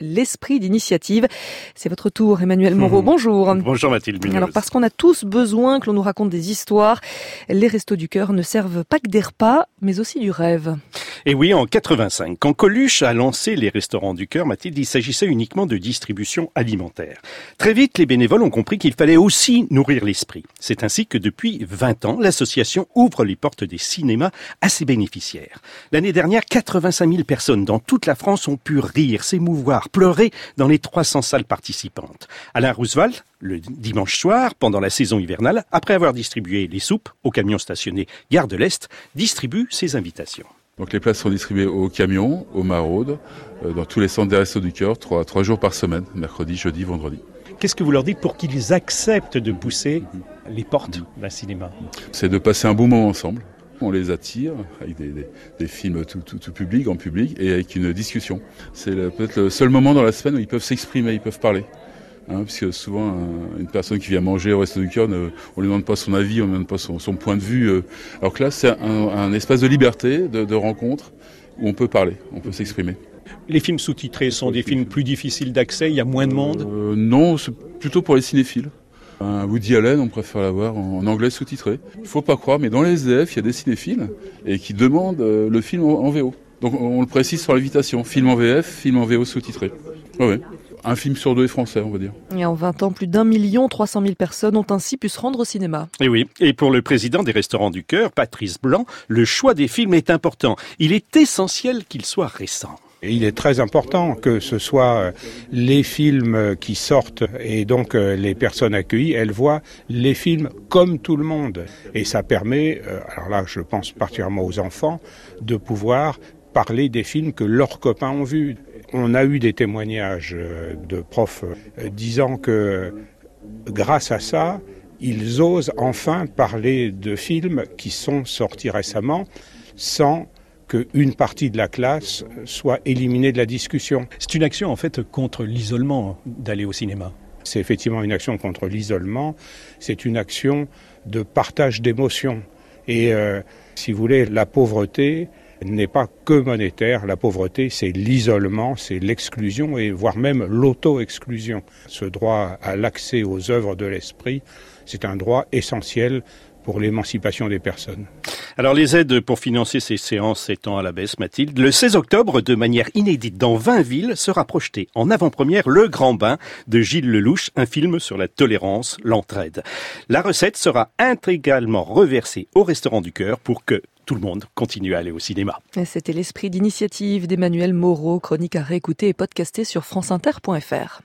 l'esprit d'initiative. C'est votre tour, Emmanuel Moreau. Mmh. Bonjour. Bonjour Mathilde Munoz. Alors parce qu'on a tous besoin que l'on nous raconte des histoires, les restos du cœur ne servent pas que des repas, mais aussi du rêve. Et oui, en 85, quand Coluche a lancé les restaurants du cœur, Mathilde, il s'agissait uniquement de distribution alimentaire. Très vite, les bénévoles ont compris qu'il fallait aussi nourrir l'esprit. C'est ainsi que depuis 20 ans, l'association ouvre les portes des cinémas à ses bénéficiaires. L'année dernière, 85 000 personnes dans toute la France ont pu rire, s'émouvoir, pleurer dans les 300 salles participantes. Alain Roosevelt, le dimanche soir, pendant la saison hivernale, après avoir distribué les soupes aux camions stationnés Gare de l'Est, distribue ses invitations. Donc les places sont distribuées aux camions, aux maraudes, euh, dans tous les centres des Restos du Cœur, trois, trois jours par semaine, mercredi, jeudi, vendredi. Qu'est-ce que vous leur dites pour qu'ils acceptent de pousser les portes d'un cinéma? C'est de passer un bon moment ensemble. On les attire avec des, des, des films tout, tout, tout, public, en public, et avec une discussion. C'est peut-être le seul moment dans la semaine où ils peuvent s'exprimer, ils peuvent parler. Hein, puisque souvent, un, une personne qui vient manger au Resto du Cœur, ne, on ne lui demande pas son avis, on ne lui demande pas son, son point de vue. Euh. alors que là, c'est un, un, espace de liberté, de, de rencontre, où on peut parler, on peut s'exprimer. Les films sous-titrés sont des films plus difficiles d'accès, il y a moins de monde? Euh, Non, c'est plutôt pour les cinéphiles. Un Woody Allen, on préfère l'avoir en anglais sous-titré. Il faut pas croire, mais dans les SDF, il y a des cinéphiles et qui demandent euh, le film en, VO. Donc on le précise sur l'invitation, film en VF, film en VO sous-titré. Ouais, ouais. Un film sur deux est français, on va dire. Et en 20 ans, plus d'un million trois cent mille personnes ont ainsi pu se rendre au cinéma. Et oui, et pour le président des restaurants du cœur, Patrice Blanc, le choix des films est important. Il est essentiel qu'il soit récent. Il est très important que ce soit les films qui sortent et donc les personnes accueillies, elles voient les films comme tout le monde. Et ça permet, alors là je pense particulièrement aux enfants, de pouvoir parler des films que leurs copains ont vus. On a eu des témoignages de profs disant que grâce à ça, ils osent enfin parler de films qui sont sortis récemment sans qu'une partie de la classe soit éliminée de la discussion. C'est une action en fait contre l'isolement d'aller au cinéma. C'est effectivement une action contre l'isolement, c'est une action de partage d'émotions. Et euh, si vous voulez, la pauvreté n'est pas que monétaire, la pauvreté c'est l'isolement, c'est l'exclusion et voire même l'auto-exclusion. Ce droit à l'accès aux œuvres de l'esprit, c'est un droit essentiel pour l'émancipation des personnes. Alors les aides pour financer ces séances étant à la baisse, Mathilde, le 16 octobre, de manière inédite dans 20 villes, sera projeté en avant-première Le Grand Bain de Gilles Lelouch, un film sur la tolérance, l'entraide. La recette sera intégralement reversée au restaurant du cœur pour que tout le monde continue à aller au cinéma. C'était l'esprit d'initiative d'Emmanuel Moreau, chronique à réécouter et podcasté sur franceinter.fr.